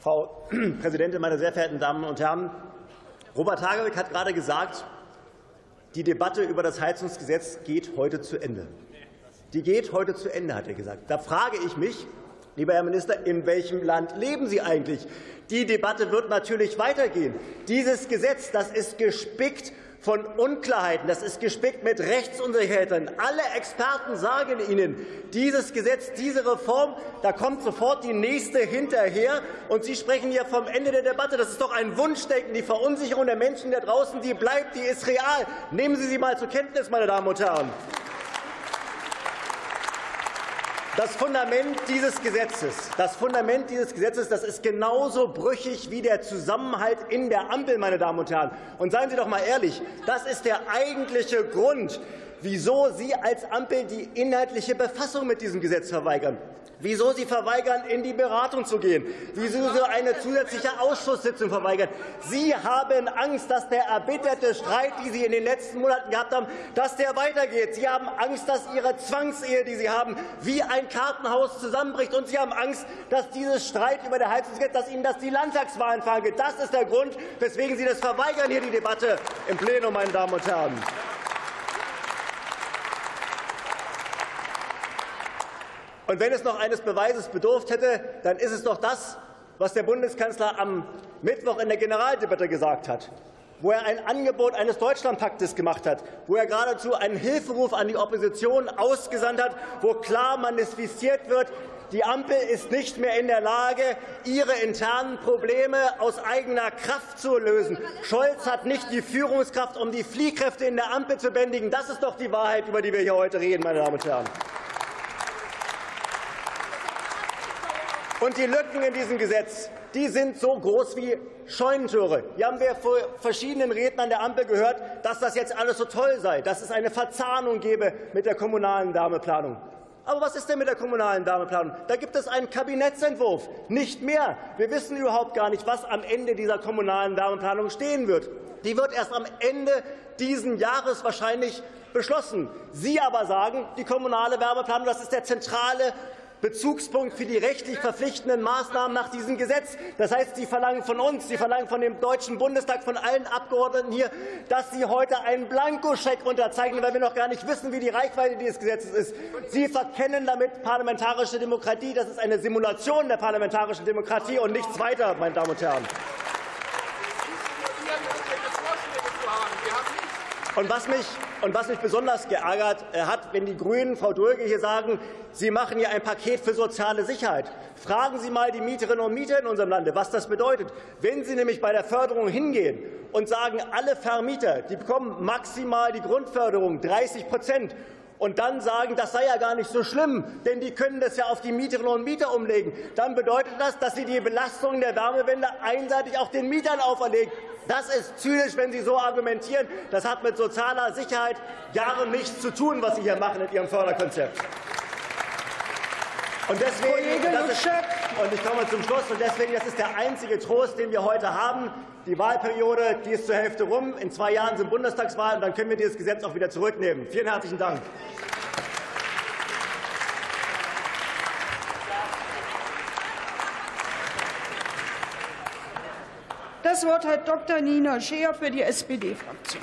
Frau Präsidentin, meine sehr verehrten Damen und Herren! Robert Habeck hat gerade gesagt, die Debatte über das Heizungsgesetz geht heute zu Ende. Die geht heute zu Ende, hat er gesagt. Da frage ich mich, lieber Herr Minister, in welchem Land leben Sie eigentlich? Die Debatte wird natürlich weitergehen. Dieses Gesetz, das ist gespickt von Unklarheiten. Das ist gespickt mit Rechtsunsicherheiten. Alle Experten sagen Ihnen, dieses Gesetz, diese Reform, da kommt sofort die nächste hinterher. Und Sie sprechen hier vom Ende der Debatte. Das ist doch ein Wunschdenken. Die Verunsicherung der Menschen da draußen, die bleibt, die ist real. Nehmen Sie sie mal zur Kenntnis, meine Damen und Herren. Das Fundament dieses Gesetzes, das Fundament dieses Gesetzes, das ist genauso brüchig wie der Zusammenhalt in der Ampel, meine Damen und Herren. Und seien Sie doch mal ehrlich, das ist der eigentliche Grund, wieso Sie als Ampel die inhaltliche Befassung mit diesem Gesetz verweigern wieso Sie verweigern, in die Beratung zu gehen, wieso Sie eine zusätzliche Ausschusssitzung verweigern. Sie haben Angst, dass der erbitterte Streit, den Sie in den letzten Monaten gehabt haben, dass der weitergeht. Sie haben Angst, dass Ihre Zwangsehe, die Sie haben, wie ein Kartenhaus zusammenbricht. Und Sie haben Angst, dass dieses Streit über der Heizungsgesetz, dass Ihnen das die Landtagswahlen vergeht. Das ist der Grund, weswegen Sie das verweigern, hier die Debatte im Plenum, meine Damen und Herren. Und wenn es noch eines Beweises bedurft hätte, dann ist es doch das, was der Bundeskanzler am Mittwoch in der Generaldebatte gesagt hat, wo er ein Angebot eines Deutschlandpaktes gemacht hat, wo er geradezu einen Hilferuf an die Opposition ausgesandt hat, wo klar manifestiert wird, die Ampel ist nicht mehr in der Lage, ihre internen Probleme aus eigener Kraft zu lösen. Scholz hat nicht die Führungskraft, um die Fliehkräfte in der Ampel zu bändigen. Das ist doch die Wahrheit, über die wir hier heute reden, meine Damen und Herren. Und die Lücken in diesem Gesetz, die sind so groß wie Scheunentore. Hier haben wir vor verschiedenen Rednern der Ampel gehört, dass das jetzt alles so toll sei, dass es eine Verzahnung gebe mit der kommunalen Wärmeplanung. Aber was ist denn mit der kommunalen Wärmeplanung? Da gibt es einen Kabinettsentwurf, nicht mehr. Wir wissen überhaupt gar nicht, was am Ende dieser kommunalen Wärmeplanung stehen wird. Die wird erst am Ende dieses Jahres wahrscheinlich beschlossen. Sie aber sagen, die kommunale Wärmeplanung, das ist der zentrale Bezugspunkt für die rechtlich verpflichtenden Maßnahmen nach diesem Gesetz. Das heißt, Sie verlangen von uns, Sie verlangen von dem Deutschen Bundestag, von allen Abgeordneten hier, dass Sie heute einen Blankoscheck unterzeichnen, weil wir noch gar nicht wissen, wie die Reichweite dieses Gesetzes ist. Sie verkennen damit parlamentarische Demokratie. Das ist eine Simulation der parlamentarischen Demokratie und nichts weiter, meine Damen und Herren. Und was mich, und was mich besonders geärgert äh, hat, wenn die GRÜNEN, Frau Dulge, hier sagen, sie machen hier ein Paket für soziale Sicherheit. Fragen Sie mal die Mieterinnen und Mieter in unserem Lande, was das bedeutet. Wenn Sie nämlich bei der Förderung hingehen und sagen, alle Vermieter die bekommen maximal die Grundförderung 30 Prozent und dann sagen, das sei ja gar nicht so schlimm, denn die können das ja auf die Mieterinnen und Mieter umlegen, dann bedeutet das, dass sie die Belastung der Wärmewende einseitig auch den Mietern auferlegen. Das ist zynisch, wenn Sie so argumentieren. Das hat mit sozialer Sicherheit gar nichts zu tun, was Sie hier machen in Ihrem Förderkonzept. Und deswegen, ist, und ich komme zum Schluss, und deswegen, das ist der einzige Trost, den wir heute haben. Die Wahlperiode, die ist zur Hälfte rum. In zwei Jahren sind Bundestagswahlen, und dann können wir dieses Gesetz auch wieder zurücknehmen. Vielen herzlichen Dank. Das Wort hat Dr. Nina Scheer für die SPD-Fraktion.